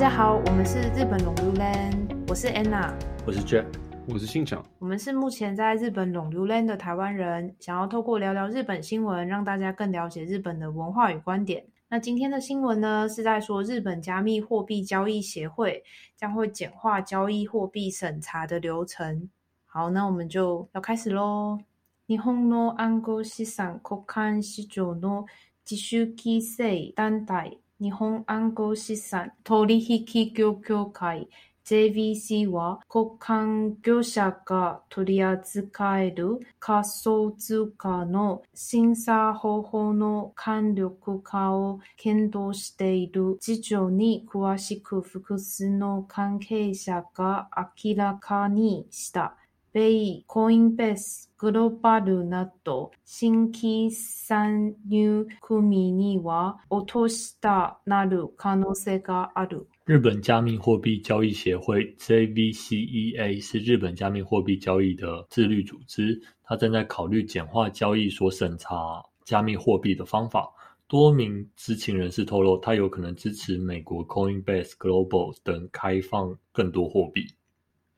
家好，我们是日本龙流 land，我是 Anna，我是 Jack，我是信强。我们是目前在日本龙流 land 的台湾人，想要透过聊聊日本新闻，让大家更了解日本的文化与观点。那今天的新闻呢，是在说日本加密货币交易协会将会简化交易货币审查的流程。好，那我们就要开始喽。日本の暗号資産交換市場の自主規制団体日本暗号資産取引業協会 JVC は交換業者が取り扱える仮想通貨の審査方法の簡略化を検討している事情に詳しく複数の関係者が明らかにした。米コインベースグローバルなど新規参入組には落としたなる可能性がある。日本加密货币交易协会 （JVCEA） 是日本加密货币交易的自律组织，它正在考虑简化交易所审查加密货币的方法。多名知情人士透露，它有可能支持美国 Coinbase Global 等开放更多货币。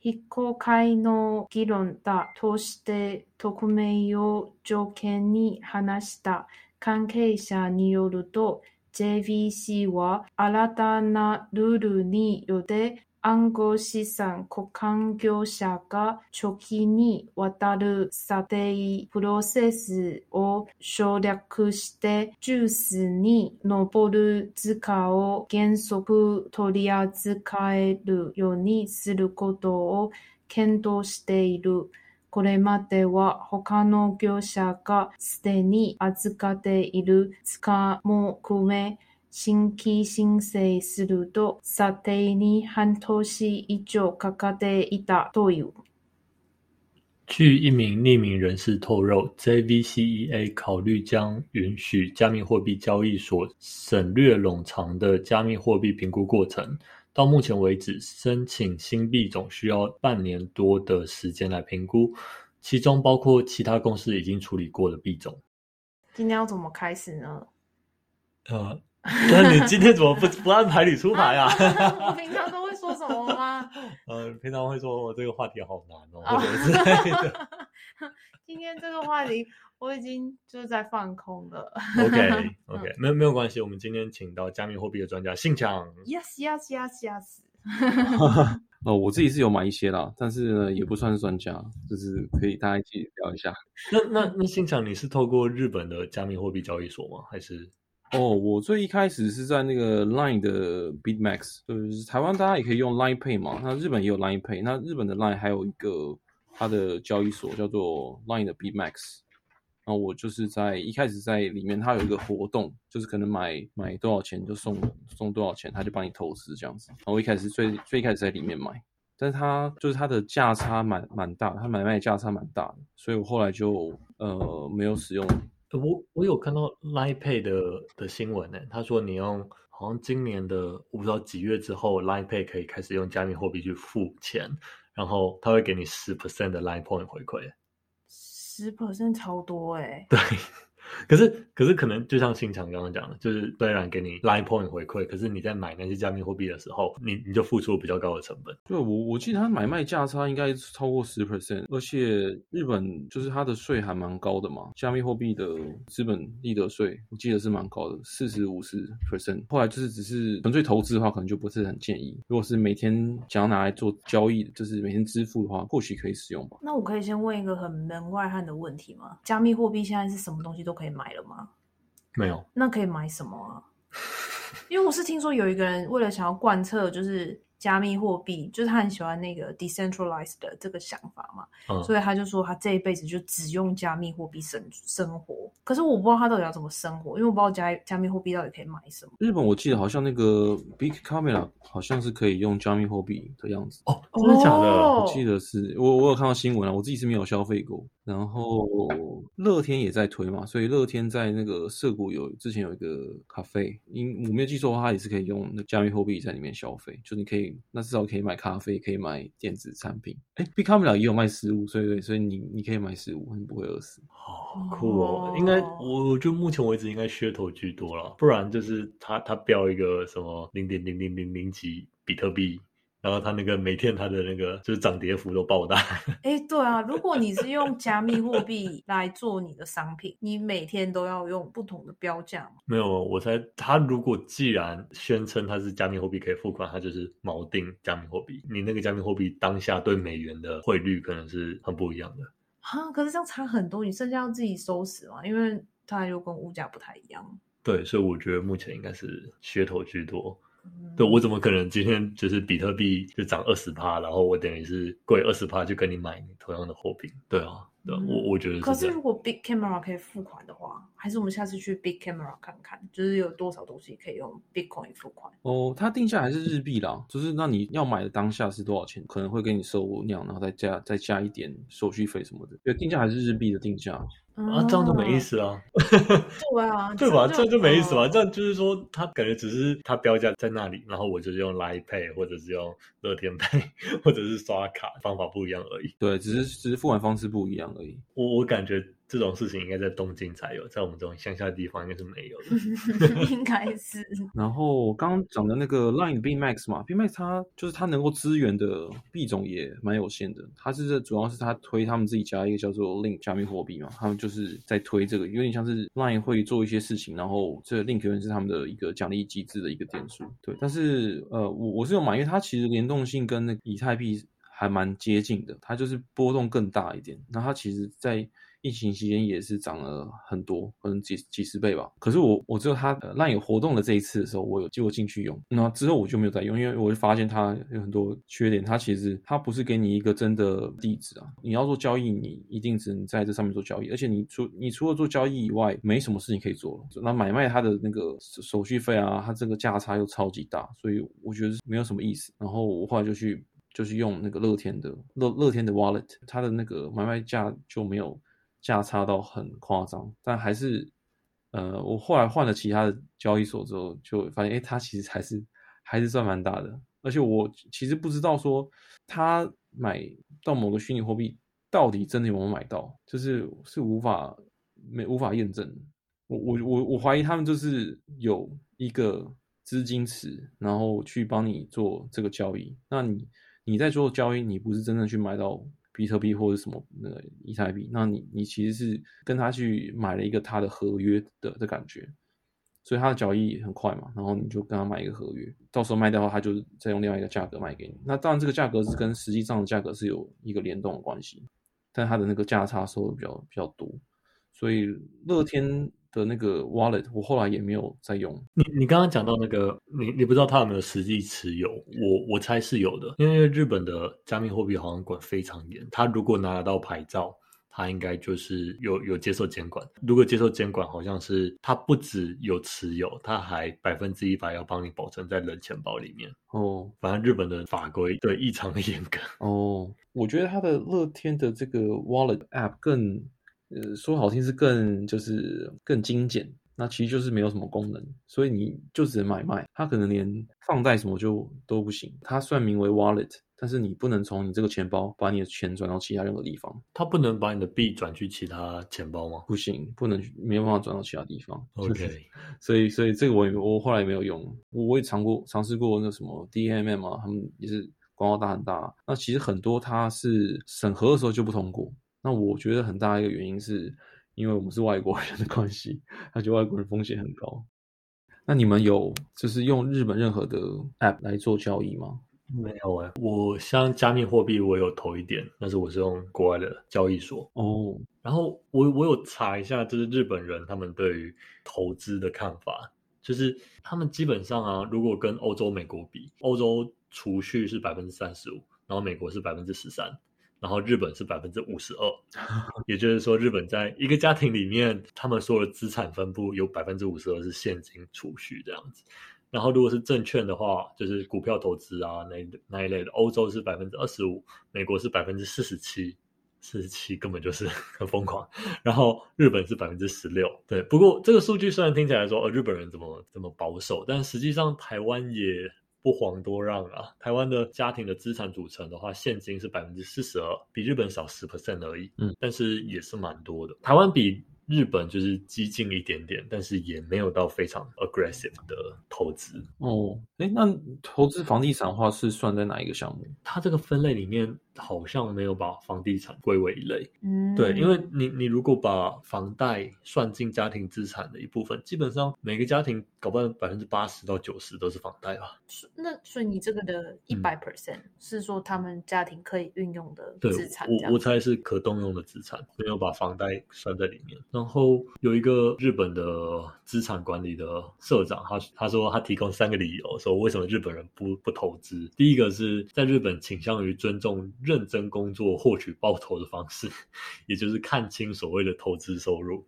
非公開の議論だとして匿名を条件に話した。関係者によると JVC は新たなルールによって暗号資産交換業者が初期にわたる査定プロセスを省略してジュースに上る図価を原則取り扱えるようにすることを検討している。これまでは他の業者がすでに預かっている塚も含め新規申請すると査定に半年以上かかっていたという。据一名匿名人士透露，JVCEA 考虑将允许加密货币交易所省略冗长的加密货币评估过程。到目前为止，申请新币种需要半年多的时间来评估，其中包括其他公司已经处理过的币种。今天要怎么开始呢？呃， 那你今天怎么不不按牌理出牌 啊？我平常都会说什么吗？呃，平常会说我这个话题好难哦，或者之类的。今天这个话题我已经就是在放空了。OK OK，没有没有关系，我们今天请到加密货币的专家信强。Yes, yes, yes, yes. 呃，我自己是有买一些啦，但是呢，也不算是专家，就是可以大家一起聊一下。那那那信强，你是透过日本的加密货币交易所吗？还是哦，我最一开始是在那个 Line 的 BitMax，就是台湾大家也可以用 Line Pay 嘛，那日本也有 Line Pay，那日本的 Line 还有一个它的交易所叫做 Line 的 BitMax，然后我就是在一开始在里面，它有一个活动，就是可能买买多少钱就送送多少钱，他就帮你投资这样子。然后我一开始最最一开始在里面买，但是它就是它的价差蛮蛮大，它买卖价差蛮大的，所以我后来就呃没有使用。呃我我有看到 Line Pay 的的新闻呢，他说你用好像今年的我不知道几月之后，Line Pay 可以开始用加密货币去付钱，然后他会给你十 percent 的 Line Point 回馈。十 percent 超多哎、对，可是可是可能就像新强刚刚讲的，就是虽然给你 Line Point 回馈，可是你在买那些加密货币的时候，你你就付出比较高的成本。对我，我记得它买卖价差应该超过十 percent，而且日本就是它的税还蛮高的嘛，加密货币的资本利得税，我记得是蛮高的，四十五十 percent。后来就是只是纯粹投资的话，可能就不是很建议。如果是每天想要拿来做交易，就是每天支付的话，或许可以使用吧。那我可以先问一个很门外汉的问题吗？加密货币现在是什么东西都可以买了吗？没有，那可以买什么啊？因为我是听说有一个人为了想要贯彻就是加密货币，就是他很喜欢那个 decentralized 的这个想法嘛，嗯，所以他就说他这一辈子就只用加密货币生生活。可是我不知道他到底要怎么生活，因为我不知道加加密货币到底可以买什么。日本我记得好像那个 Big Camera 好像是可以用加密货币的样子。哦，真的假的？哦我记得是我我有看到新闻啊，我自己是没有消费过。然后乐天也在推嘛，所以乐天在那个涩谷有之前有一个咖啡，因我没有记错的话，它也是可以用那加密货币在里面消费，就你可以那至少可以买咖啡，可以买电子产品。哎 b i c o m e 也有卖食物，所以对，所以你你可以买食物，你不会饿死。好酷哦！应该我我觉得目前为止应该噱头居多了，不然就是他他标一个什么零点零零零零几比特币。然后它那个每天它的那个就是涨跌幅都爆大。哎，对啊，如果你是用加密货币来做你的商品，你每天都要用不同的标价吗？没有，我猜它如果既然宣称它是加密货币可以付款，它就是锚定加密货币。你那个加密货币当下对美元的汇率可能是很不一样的。啊，可是这样差很多，你剩下要自己收拾嘛，因为它又跟物价不太一样。对，所以我觉得目前应该是噱头居多。对，我怎么可能今天就是比特币就涨二十趴，然后我等于是贵二十趴就跟你买同样的货品？对啊，对，我我觉得。可是如果 Big Camera 可以付款的话，还是我们下次去 Big Camera 看看，就是有多少东西可以用 Bitcoin 付款？哦，它定价还是日币啦，就是那你要买的当下是多少钱？可能会给你收那样，然后再加再加一点手续费什么的。对，定价还是日币的定价。啊，这样就没意思啊！对啊，对吧？这样就没意思吧？这样就是说，他感觉只是他标价在那里，然后我就是用 Line Pay 或者是用乐天 Pay 或者是刷卡方法不一样而已。对，只是只是付款方式不一样而已。我我感觉。这种事情应该在东京才有，在我们这种乡下地方应该是没有的。应该是。然后刚刚讲的那个 Line B Max 嘛，B Max 它就是它能够支援的币种也蛮有限的。它是这主要是它推他们自己家一个叫做 Link 加密货币嘛，他们就是在推这个，有点像是 Line 会做一些事情，然后这 Link 是他们的一个奖励机制的一个点数。对，但是呃，我我是有买，因为它其实联动性跟那以太币还蛮接近的，它就是波动更大一点。那它其实，在疫情期间也是涨了很多，可能几几十倍吧。可是我我只有它烂有活动的这一次的时候，我有结果进去用，那之后我就没有再用，因为我就发现它有很多缺点。它其实它不是给你一个真的地址啊，你要做交易，你一定只能在这上面做交易，而且你除你除了做交易以外，没什么事情可以做了。那买卖它的那个手续费啊，它这个价差又超级大，所以我觉得没有什么意思。然后我后来就去就是用那个乐天的乐乐天的 Wallet，它的那个买卖价就没有。价差到很夸张，但还是，呃，我后来换了其他的交易所之后，就发现，哎，它其实还是还是算蛮大的。而且我其实不知道说，他买到某个虚拟货币到底真的有没有买到，就是是无法没无法验证。我我我我怀疑他们就是有一个资金池，然后去帮你做这个交易。那你你在做交易，你不是真正去买到。比特币或者什么那个以太币，那你你其实是跟他去买了一个他的合约的的感觉，所以他的交易很快嘛，然后你就跟他买一个合约，到时候卖掉的话，他就再用另外一个价格卖给你。那当然这个价格是跟实际上的价格是有一个联动的关系，但他的那个价差收的比较比较多，所以乐天。的那个 wallet，我后来也没有再用。你你刚刚讲到那个，你你不知道他有没有实际持有？我我猜是有的，因为日本的加密货币好像管非常严。他如果拿得到牌照，他应该就是有有接受监管。如果接受监管，好像是他不止有持有，他还百分之一百要帮你保存在冷钱包里面。哦，反正日本的法规对异常的严格。哦，我觉得他的乐天的这个 wallet app 更。呃，说好听是更就是更精简，那其实就是没有什么功能，所以你就只能买卖，它可能连放贷什么就都不行。它算名为 wallet，但是你不能从你这个钱包把你的钱转到其他任何地方。它不能把你的币转去其他钱包吗？不行，不能没有办法转到其他地方。OK，所以所以这个我也我后来也没有用，我我也尝过尝试过那什么 DMM 啊，他们也是广告大很大。那其实很多它是审核的时候就不通过。那我觉得很大一个原因是，因为我们是外国人的关系，他觉得外国人风险很高。那你们有就是用日本任何的 App 来做交易吗？没有哎，我像加密货币我有投一点，但是我是用国外的交易所哦。然后我我有查一下，就是日本人他们对于投资的看法，就是他们基本上啊，如果跟欧洲、美国比，欧洲储蓄是百分之三十五，然后美国是百分之十三。然后日本是百分之五十二，也就是说，日本在一个家庭里面，他们所有的资产分布有百分之五十二是现金储蓄这样子。然后如果是证券的话，就是股票投资啊那那一类的，欧洲是百分之二十五，美国是百分之四十七，四十七根本就是很疯狂。然后日本是百分之十六，对。不过这个数据虽然听起来说，呃，日本人怎么怎么保守，但实际上台湾也。不遑多让啊！台湾的家庭的资产组成的话，现金是百分之四十二，比日本少十 percent 而已。嗯，但是也是蛮多的。台湾比日本就是激进一点点，但是也没有到非常 aggressive 的投投资。哦，哎，那投资房地产的话是算在哪一个项目？它这个分类里面好像没有把房地产归为一类。嗯，对，因为你你如果把房贷算进家庭资产的一部分，基本上每个家庭搞不好百分之八十到九十都是房贷吧。那所以你这个的一百 percent 是说他们家庭可以运用的资产，我我猜是可动用的资产，没有把房贷算在里面。然后有一个日本的资产管理的社长，他他说他提供三个理由，说为什么日本人不不投资。第一个是在日本倾向于尊重认真工作获取报酬的方式，也就是看清所谓的投资收入。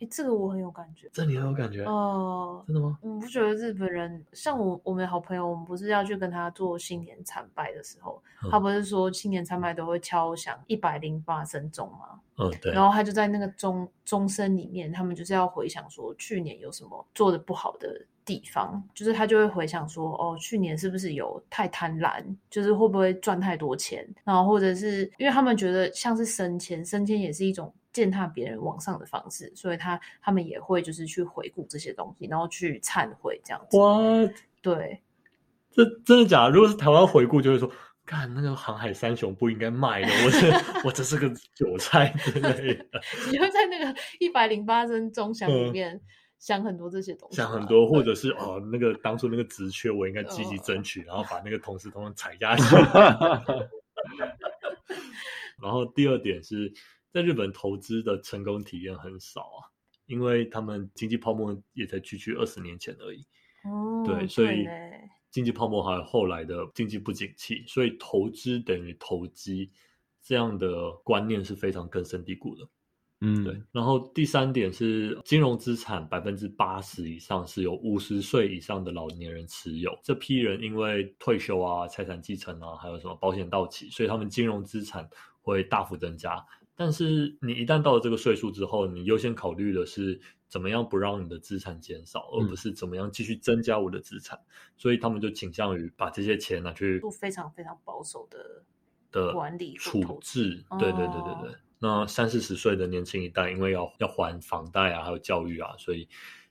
哎这个我很有感觉。这你很有感觉？哦，真的吗？我不觉得日本人像我我们好朋友，我们不是要去跟他做新年参拜的时候，嗯他不是说新年参拜都会敲响一百零八声钟吗？嗯，对。然后他就在那个钟钟声里面，他们就是要回想说去年有什么做的不好的地方，就是他就会回想说，哦，去年是不是有太贪婪，就是会不会赚太多钱，然后或者是因为他们觉得像是升迁，升迁也是一种践踏别人往上的方式，所以他他们也会就是去回顾这些东西，然后去忏悔这样子。哇，对，这真的假的？如果是台湾回顾，就会说，看那个航海三雄不应该卖的，我这 我这是个韭菜之类的。你会在那个一百零八声钟响里嗯面想很多这些东西，想很多，或者是哦，那个当初那个职缺，我应该积极争取，然后把那个同事通通踩下去。然后第二点是在日本投资的成功体验很少啊，因为他们经济泡沫也才区区二十年前而已。哦，对，所以经济泡沫还有后来的经济不景气，所以投资等于投机这样的观念是非常根深蒂固的。嗯，对，然后第三点是金融资产百分之八十以上是由五十岁以上的老年人持有，这批人因为退休啊、财产继承啊，还有什么保险到期，所以他们金融资产会大幅增加。但是你一旦到了这个岁数之后，你优先考虑的是怎么样不让你的资产减少，而不是怎么样继续增加我的资产。所以他们就倾向于把这些钱拿去做非常非常保守的的管理处置资。对对对对对。那三四十岁的年轻一代，因为要要还房贷啊，还有教育啊，所以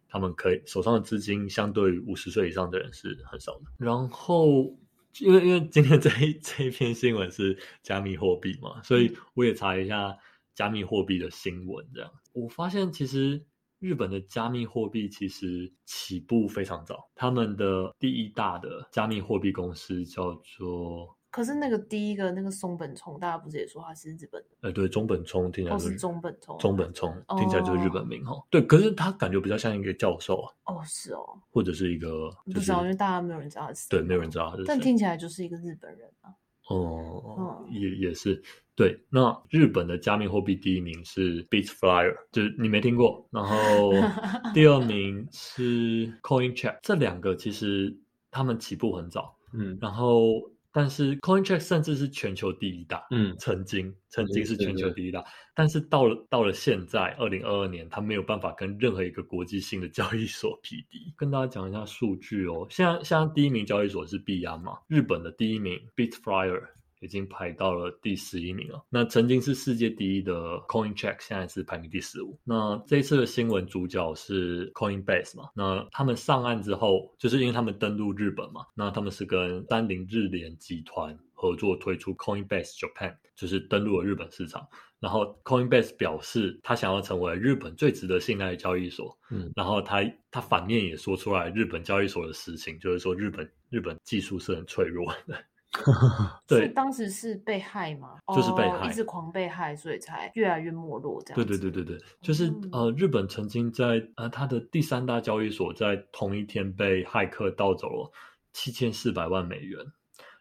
他们可以手上的资金相对于五十岁以上的人是很少的。然后，因为因为今天这一 这一篇新闻是加密货币嘛，所以我也查一下加密货币的新闻。这样，我发现其实日本的加密货币其实起步非常早，他们的第一大的加密货币公司叫做。可是那个第一个那个松本聪，大家不是也说他是日本的？呃，对，中本聪听起来是中本聪中本聪听起来就是日本哦名哈。对，可是他感觉比较像一个教授啊，哦，是哦，或者是一个就是不知道，因为大家没有人知道他是谁对，没有人知道他是谁。但听起来就是一个日本人啊。哦，嗯也也是对。那日本的加密货币第一名是 Bitflyer，就是你没听过。然后 第二名是 CoinCheck，这两个其实他们起步很早，嗯然后但是 CoinCheck 甚至是全球第一大，嗯曾经曾经是全球第一大，但是到了到了现在二零二二年，它没有办法跟任何一个国际性的交易所匹敌。跟大家讲一下数据哦，现在现在第一名交易所是币安嘛，日本的第一名 Bitflyer 已经排到了第十一名了。那曾经是世界第一的 CoinCheck，现在是排名第十五。那这次的新闻主角是 Coinbase 嘛？那他们上岸之后，就是因为他们登陆日本嘛，那他们是跟三菱日联集团合作推出 Coinbase Japan，就是登陆了日本市场。然后 Coinbase 表示，他想要成为日本最值得信赖的交易所。嗯，然后他他反面也说出来日本交易所的实情，就是说日本日本技术是很脆弱的。对所以当时是被害吗？就是被害哦一直狂被害，所以才越来越没落这样对。对对对对，就是嗯呃，日本曾经在呃它的第三大交易所在同一天被骇客盗走了七千四百万美元。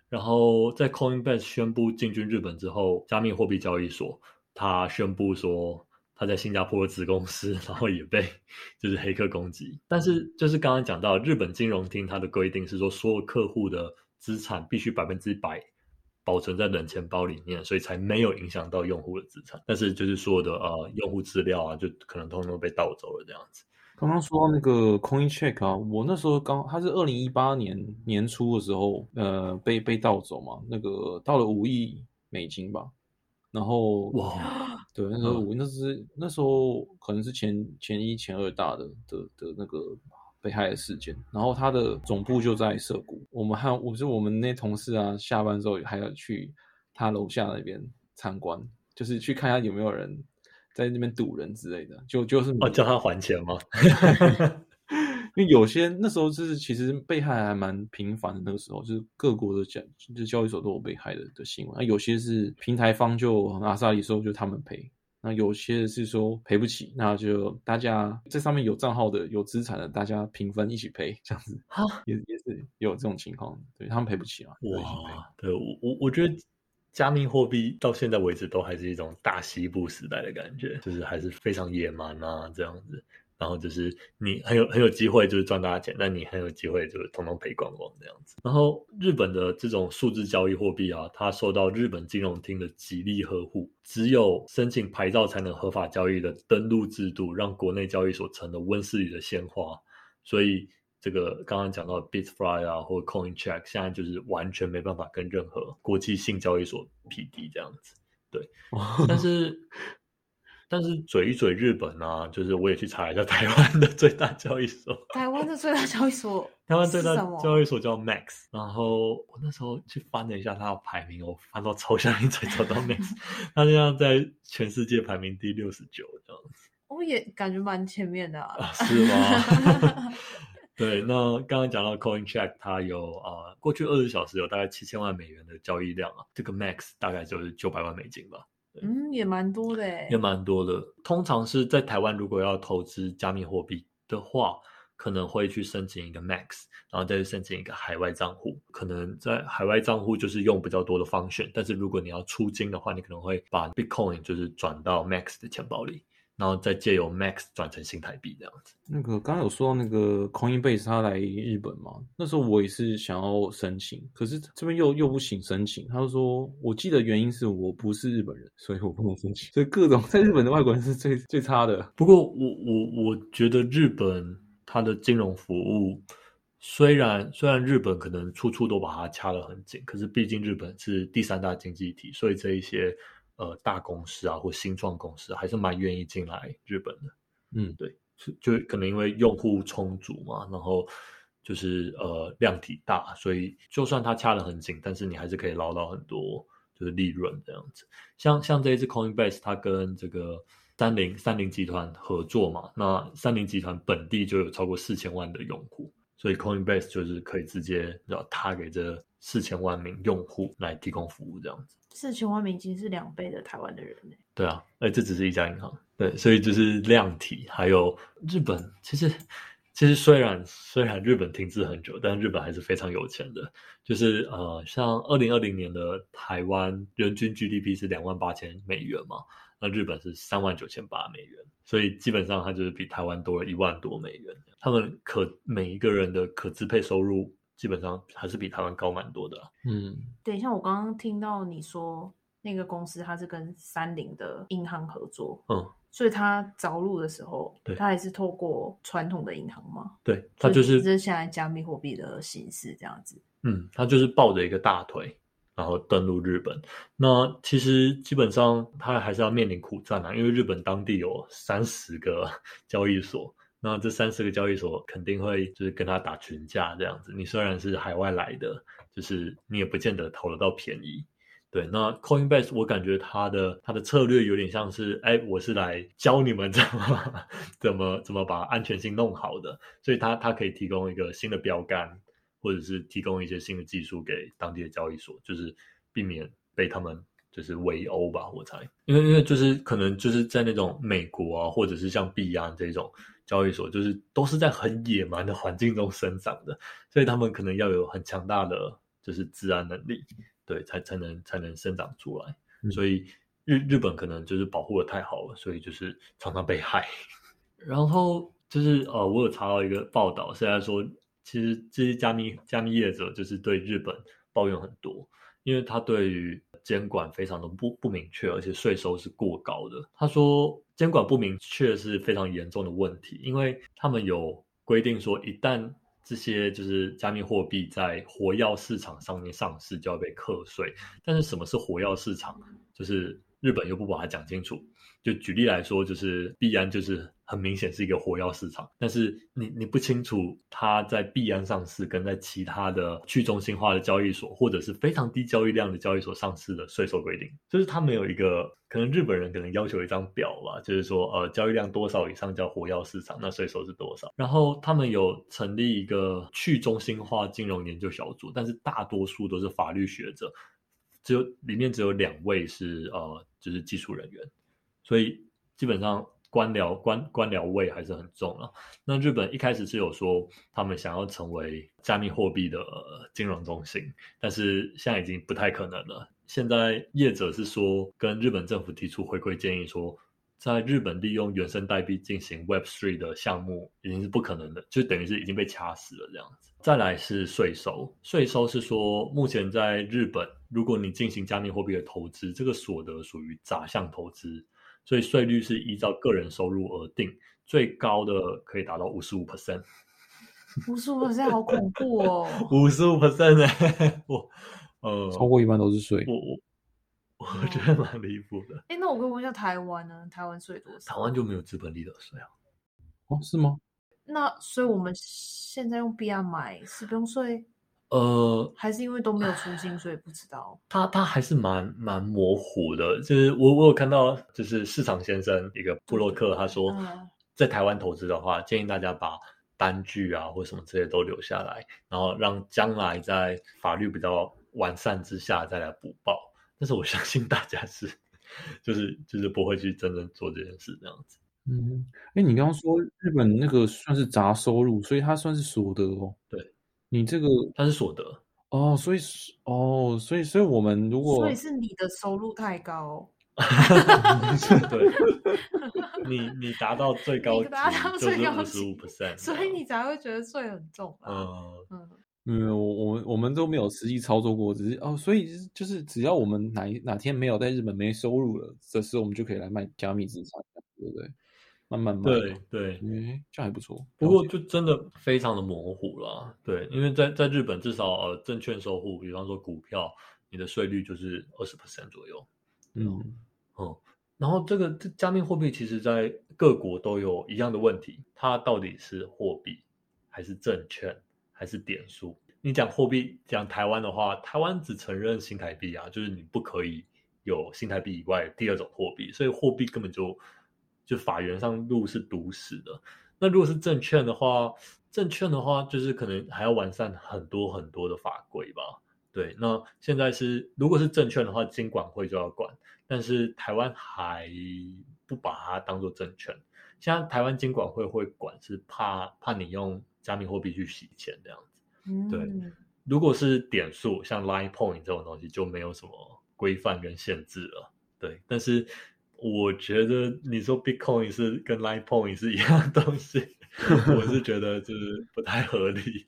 然后在 Coinbase 宣布进军日本之后，加密货币交易所它宣布说他在新加坡的子公司，然后也被就是黑客攻击。但是就是刚刚讲到日本金融厅它的规定是说，所有客户的资产必须百分之百保存在冷钱包里面，所以才没有影响到用户的资产。但是就是所有的呃用户资料啊，就可能通通都被盗走了这样子。刚刚说到那个 CoinCheck 啊，我那时候刚，它是二零一八年年初的时候，呃，被被盗走嘛，那个到了五亿美金吧，然后哇，对，那时候嗯我那是那时候可能是前前一前二大的的的那个被害的事件，然后他的总部就在涩谷。我们还我是我们那同事啊，下班之后还要去他楼下那边参观，就是去看一下有没有人在那边堵人之类的。就就是哦，叫他还钱吗？因为有些那时候就是其实被害还蛮频繁的，那个时候就是各国的交就是交易所都有被害的的新闻。那有些是平台方就阿萨里说就他们赔。那有些是说赔不起，那就大家这上面有账号的、有资产的，大家平分一起赔，这样子，好也也是有这种情况，对他们赔不起啊。哇，对我我我觉得加密货币到现在为止都还是一种大西部时代的感觉，就是还是非常野蛮啊，这样子。然后就是你很有很有机会，就是赚大钱，但你很有机会就是统统赔光光这样子。然后日本的这种数字交易货币啊，它受到日本金融厅的极力呵护，只有申请牌照才能合法交易的登录制度，让国内交易所成了温室里的鲜花。所以这个刚刚讲到 Bitfly 啊，或 CoinCheck，现在就是完全没办法跟任何国际性交易所匹敌这样子。对，但是。但是嘴一嘴日本啊，就是我也去查一下台湾的最大交易所。台湾的最大交易所，台湾最大交易所叫 Max。然后我那时候去翻了一下它的排名，我翻到超像一嘴找到 Max，它现在在全世界排名第六十九这样子。我也感觉蛮前面的啊。是吗？对，那刚刚讲到 CoinCheck，它有啊，过去二十小时有大概七千万美元的交易量啊，这个 Max 大概就是九百万美金吧。嗯，也蛮多的，也蛮多的。通常是在台湾，如果要投资加密货币的话，可能会去申请一个 Max，然后再去申请一个海外账户。可能在海外账户就是用比较多的方选，但是如果你要出金的话，你可能会把 Bitcoin 就是转到 Max 的钱包里。然后再借由 Max 转成新台币这样子。那个刚刚有说到那个 Coinbase 他来日本嘛？那时候我也是想要申请，可是这边又又不行申请。他就说，我记得原因是我不是日本人，所以我不能申请。所以各种 在日本的外国人是最最差的。不过我我我觉得日本它的金融服务，虽然虽然日本可能处处都把它掐得很紧，可是毕竟日本是第三大经济体，所以这一些。呃，大公司啊，或新创公司还是蛮愿意进来日本的。嗯，对，是就可能因为用户充足嘛，然后就是呃量体大，所以就算它掐得很紧，但是你还是可以捞到很多就是利润这样子。像像这一次 Coinbase，它跟这个三菱三菱集团合作嘛，那三菱集团本地就有超过四千万的用户，所以 Coinbase 就是可以直接要他给这四千万名用户来提供服务这样子。四千万美金是两倍的台湾的人呢。对啊，哎，这只是一家银行，对，所以就是量体。还有日本，其实其实虽然虽然日本停滞很久，但日本还是非常有钱的。就是呃，像二零二零年的台湾人均 GDP 是两万八千美元嘛，那日本是三万九千八美元，所以基本上它就是比台湾多了一万多美元。他们可每一个人的可支配收入。基本上还是比台湾高蛮多的。嗯，等一下，我刚刚听到你说那个公司它是跟三菱的银行合作，嗯，所以它着陆的时候，对，它还是透过传统的银行吗？对，它就是这是现在加密货币的形式这样子。嗯，它就是抱着一个大腿，然后登陆日本。那其实基本上它还是要面临苦战啊，因为日本当地有三十个 交易所。那这三十个交易所肯定会就是跟他打群架这样子。你虽然是海外来的，就是你也不见得投得到便宜。对，那 Coinbase 我感觉它的它的策略有点像是，哎，我是来教你们 怎么怎么怎么把安全性弄好的，所以它它可以提供一个新的标杆，或者是提供一些新的技术给当地的交易所，就是避免被他们就是围殴吧，我猜。因为因为就是可能就是在那种美国啊，或者是像币安这种。交易所就是都是在很野蛮的环境中生长的，所以他们可能要有很强大的就是治安能力，对，才才能才能生长出来。所以日日本可能就是保护的太好了，所以就是常常被害。然后就是呃，我有查到一个报道，是在说，其实这些加密加密业者就是对日本抱怨很多，因为他对于监管非常的不不明确，而且税收是过高的。他说。监管不明确是非常严重的问题，因为他们有规定说，一旦这些就是加密货币在活药市场上面上市，就要被课税。但是什么是活药市场？就是日本又不把它讲清楚。就举例来说，就是币安就是很明显是一个火药市场，但是你你不清楚它在币安上市跟在其他的去中心化的交易所或者是非常低交易量的交易所上市的税收规定，就是他们有一个可能日本人可能要求一张表吧，就是说呃交易量多少以上叫火药市场，那税收是多少？然后他们有成立一个去中心化金融研究小组，但是大多数都是法律学者，只有里面只有两位是呃就是技术人员。所以基本上官僚官官僚味还是很重了。那日本一开始是有说他们想要成为加密货币的金融中心，但是现在已经不太可能了。现在业者是说跟日本政府提出回归建议，说在日本利用原生代币进行 Web Three 的项目已经是不可能的，就等于是已经被掐死了这样子。再来是税收，税收是说目前在日本，如果你进行加密货币的投资，这个所得属于杂项投资。所以税率是依照个人收入而定，最高的可以达到五十五 percent。五十五 percent 好恐怖哦！五十五 percent 呢？我呃，超过一半都是税。我我我觉得蛮离谱的。哎，那我可以问一下台湾呢？台湾税多少？台湾就没有资本利得税啊？哦，是吗？那所以我们现在用 B R 买是不用税？呃，还是因为都没有出新，所以不知道。他他还是蛮蛮模糊的。就是我我有看到，就是市场先生一个布洛克，他说，在台湾投资的话，建议大家把单据啊或什么这些都留下来，然后让将来在法律比较完善之下再来补报。但是我 相信大家是，就是就是不会去真正做这件事这样子。嗯，哎，你刚刚说日本那个算是杂收入，所以它算是所得哦。对。你这个它是所得。哦，所以哦，所以所以我们如果所以是你的收入太高，对，你你达到最高达到最高十五 percent，所以你才会觉得税很重。嗯。嗯，嗯，我我们我们都没有实际操作过，只是哦，所以就是只要我们哪哪天没有在日本没收入了，这时候我们就可以来卖加密资产，对不对？慢慢卖，对对，嗯，这样还不错。不过就真的非常的模糊了，对，因为在在日本至少呃证券收户，比方说股票，你的税率就是二十 percent 左右，嗯嗯，然后这个加密货币其实在各国都有一样的问题，它到底是货币还是证券还是点数？你讲货币，讲台湾的话，台湾只承认新台币啊，就是你不可以有新台币以外第二种货币，所以货币根本就。就法源上路是堵死的。那如果是证券的话，证券的话就是可能还要完善很多很多的法规吧。对，那现在是如果是证券的话，金管会就要管，但是台湾还不把它当做证券。现在台湾金管会会管，是怕怕你用加密货币去洗钱这样子。对，如果是点数，像 Line Point 这种东西就没有什么规范跟限制了。对，但是。我觉得你说 Bitcoin 是跟 Litecoin 是一样东西，我是觉得就是不太合理。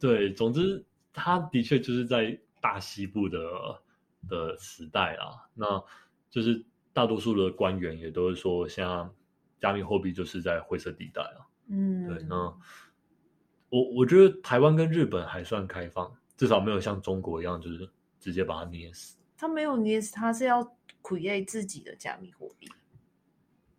对，总之，它的确就是在大西部的的时代啊，那就是大多数的官员也都是说，像加密货币就是在灰色地带啊。嗯，对。那我我觉得台湾跟日本还算开放，至少没有像中国一样，就是直接把它捏死。他没有捏死，他是要。Create 自己的加密货币，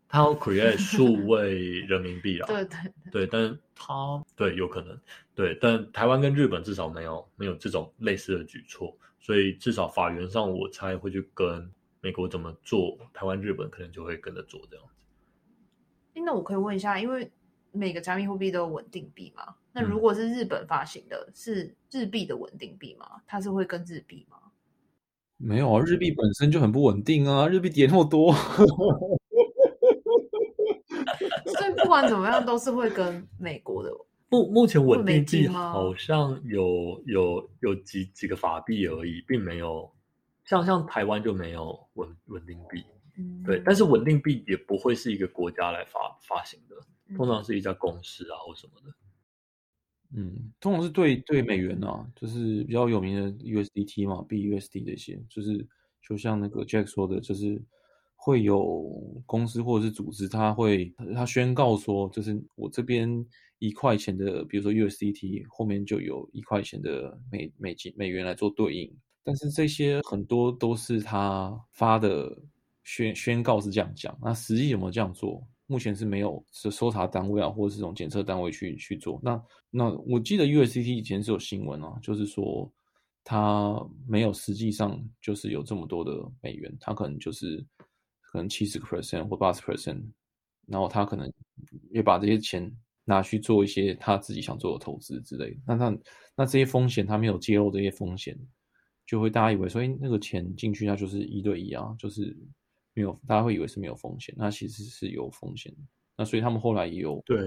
他要 create 数位人民币啊？对对对，但他对有可能对，但台湾跟日本至少没有没有这种类似的举措，所以至少法源上我猜会去跟美国怎么做，台湾日本可能就会跟着做这样子。那我可以问一下，因为每个加密货币都有稳定币嘛？那如果是日本发行的，是日币的稳定币吗？它是会跟日币吗？没有啊，日币本身就很不稳定啊，日币跌那么多，所以不管怎么样都是会跟美国的。目目前稳定币好像有有有几几个法币而已，并没有像像台湾就没有稳稳定币。对，但是稳定币也不会是一个国家来发发行的，通常是一家公司啊或什么的。嗯，通常是对对美元啊，就是比较有名的 USDT 嘛，BUSD 这些，就是就像那个 Jack 说的，就是会有公司或者是组织，他会他宣告说，就是我这边一块钱的，比如说 USDT 后面就有一块钱的美美金美元来做对应，但是这些很多都是他发的宣宣告是这样讲，那实际有没有这样做？目前是没有是搜查单位啊，或者是这种检测单位去去做。那那我记得 USCT 以前是有新闻啊，就是说它没有实际上就是有这么多的美元，它可能就是可能七十个 percent 或八十 percent，然后他可能也把这些钱拿去做一些他自己想做的投资之类。那那那这些风险他没有揭露这些风险，就会大家以为说，哎，那个钱进去那就是一对一啊，就是。没有，大家会以为是没有风险，那其实是有风险的。那所以他们后来也有对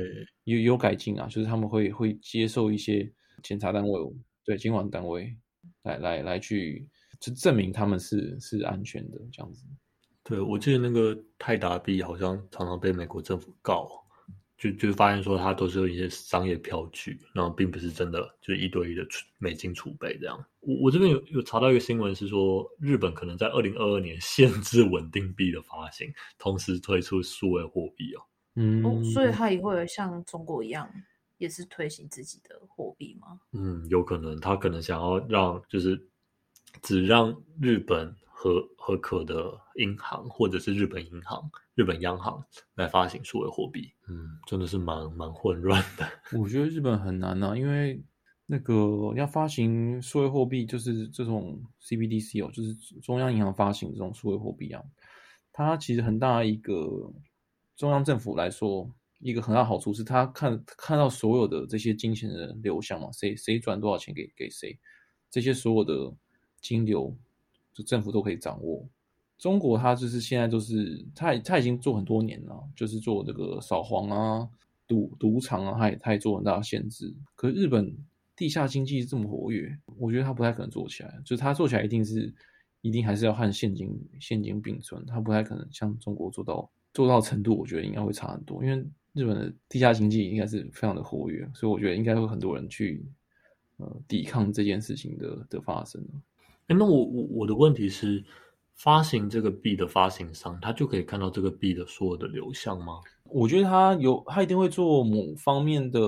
有有改进啊，就是他们会会接受一些检查单位，对监管单位来来来去就证明他们是是安全的这样子。对，我记得那个泰达币好像常常被美国政府告。就就发现说，它都是有一些商业票据，然后并不是真的就是一对一的美金储备这样。我我这边有有查到一个新闻是说，日本可能在二零二二年限制稳定币的发行，同时推出数位货币哦。嗯，所以它也会像中国一样，也是推行自己的货币吗？嗯，有可能，他可能想要让就是只让日本。和和可的银行或者是日本银行、日本央行来发行数位货币，嗯，真的是蛮蛮混乱的。我觉得日本很难啊，因为那个要发行数位货币，就是这种 CBDC 哦，就是中央银行发行这种数位货币啊，它其实很大一个中央政府来说，一个很大好处是，他看看到所有的这些金钱的流向嘛，谁谁转多少钱给给谁，这些所有的金流。就政府都可以掌握，中国它就是现在就是它它已经做很多年了，就是做这个扫黄啊、赌赌场啊，它也它也做很大的限制。可是日本地下经济这么活跃，我觉得它不太可能做起来。就是它做起来一定是一定还是要和现金现金并存，它不太可能像中国做到做到程度。我觉得应该会差很多，因为日本的地下经济应该是非常的活跃，所以我觉得应该会很多人去呃抵抗这件事情的的发生。哎，那我我我的问题是，发行这个币的发行商，他就可以看到这个币的所有的流向吗？我觉得他有，他一定会做某方面的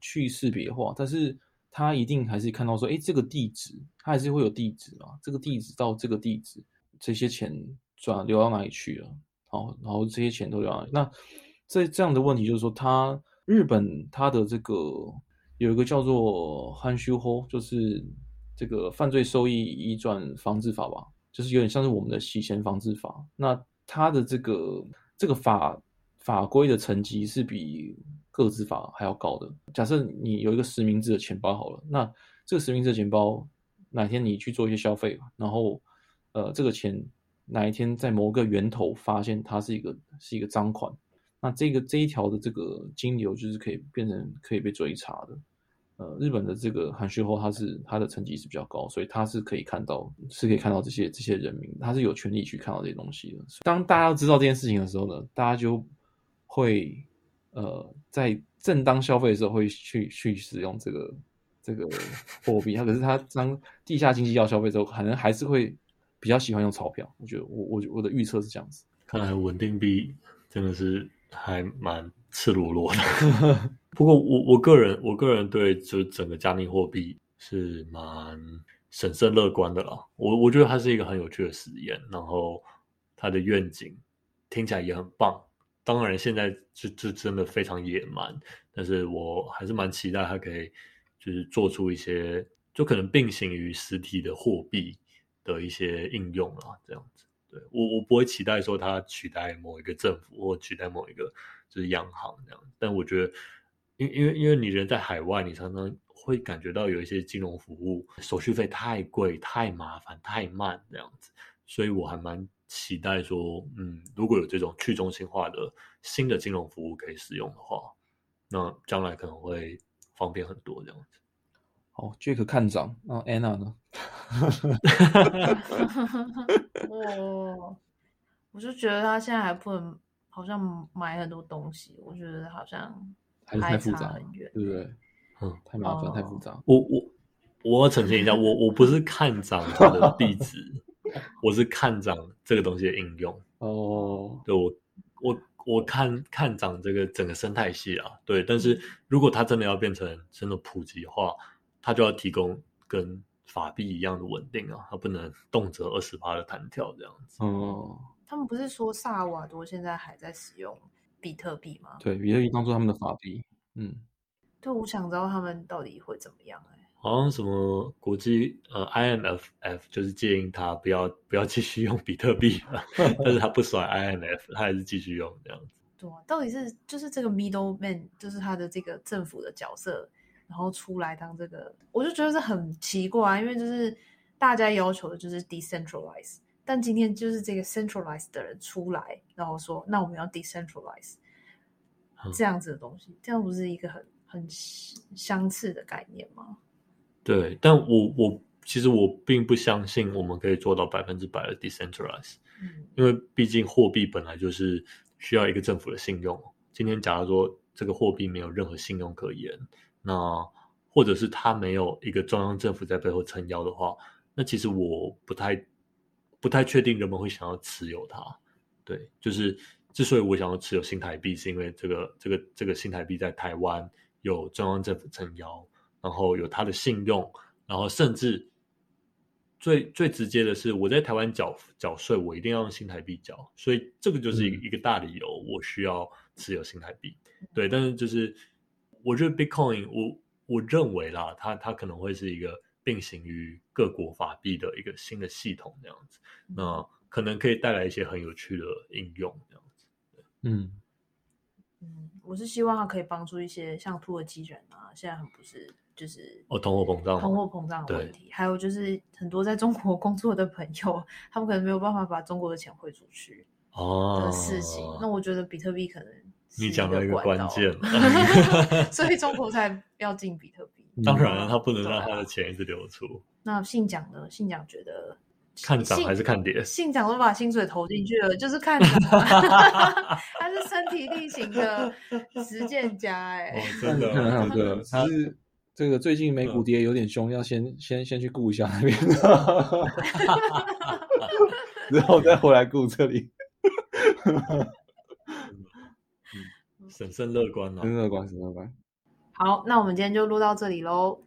去识别化，但是他一定还是看到说，哎，这个地址，他还是会有地址啊，这个地址到这个地址，这些钱转流到哪里去了？好，然后这些钱都流到哪里？那这这样的问题就是说，他日本他的这个有一个叫做 h a n s h u 就是。这个犯罪收益移转防治法吧，就是有点像是我们的洗钱防治法。那它的这个这个法法规的层级是比个资法还要高的。假设你有一个实名制的钱包好了，那这个实名制的钱包哪天你去做一些消费，然后呃这个钱哪一天在某个源头发现它是一个是一个赃款，那这个这一条的这个金流就是可以变成可以被追查的。呃，日本的这个韩旭后，他是他的成绩是比较高，所以他是可以看到，是可以看到这些这些人民，他是有权利去看到这些东西的。当大家都知道这件事情的时候呢，大家就会呃在正当消费的时候会去去使用这个这个货币。他可是他当地下经济要消费之后，可能还是会比较喜欢用钞票。我觉得我我我的预测是这样子。看来稳定币真的是还蛮赤裸裸的。不过我我个人我个人对就整个加密货币是蛮审慎乐观的啦。我我觉得它是一个很有趣的实验，然后它的愿景听起来也很棒。当然现在就就真的非常野蛮，但是我还是蛮期待它可以就是做出一些就可能并行于实体的货币的一些应用啊，这样子。对我我不会期待说它取代某一个政府或取代某一个就是央行这样，但我觉得。因因为因为你人在海外，你常常会感觉到有一些金融服务手续费太贵、太麻烦、太慢这样子，所以我还蛮期待说，嗯，如果有这种去中心化的新的金融服务可以使用的话，那将来可能会方便很多这样子。好，Jack 看涨，那 Anna 呢？我我就觉得他现在还不能，好像买很多东西，我觉得好像。还是太复杂，对不对？嗯，太麻烦，太复杂。我我我要澄清一下，我我不是看涨它的币值，我是看涨这个东西的应用。哦，对我我我看看涨这个整个生态系啊，对。但是如果它真的要变成真的普及化，它就要提供跟法币一样的稳定啊，它不能动辄二十八的弹跳这样子。哦，他们不是说萨瓦多现在还在使用比特币吗？对，比特币当做他们的法币。嗯，对，我想知道他们到底会怎么样哎、好像什么国际呃 IMF 就是建议他不要不要继续用比特币，但是他不甩 IMF，他还是继续用这样子。对啊，到底是就是这个 middleman，就是他的这个政府的角色，然后出来当这个，我就觉得是很奇怪，因为就是大家要求的就是 decentralize，但今天就是这个 centralized 的人出来，然后说那我们要 decentralize 嗯这样子的东西，这样不是一个很很相似的概念吗？对，但我我其实我并不相信我们可以做到百分之百的 decentralize，嗯因为毕竟货币本来就是需要一个政府的信用。今天假如说这个货币没有任何信用可言，那或者是它没有一个中央政府在背后撑腰的话，那其实我不太不太确定人们会想要持有它。对，就是之所以我想要持有新台币，是因为这个这个这个新台币在台湾有中央政府撑腰，然后有它的信用，然后甚至最最直接的是，我在台湾缴缴税，我一定要用新台币缴，所以这个就是一一个大理由，我需要持有新台币。对，但是就是我觉得 Bitcoin，我我认为啦，它它可能会是一个并行于各国法币的一个新的系统这样子，那可能可以带来一些很有趣的应用这样子。嗯，嗯，我是希望它可以帮助一些像土耳其人啊，现在很不是就是哦，通货膨胀，通货膨胀的问题，还有就是很多在中国工作的朋友，他们可能没有办法把中国的钱汇出去哦的事情。那我觉得比特币可能你讲到一个关键 所以中国才要进比特币。当然了，他不能让他的钱一直流出，那信奖呢？信奖觉得看涨还是看跌？信奖都把薪水投进去了，就是看涨啊 他是身体力行的实践家哎、哦，真的，真的对，只是这个最近美股跌有点凶，要先先先去顾一下那边，之后再回来顾这里。审慎乐观啊真。乐观，真乐观。好，那我们今天就录到这里喽。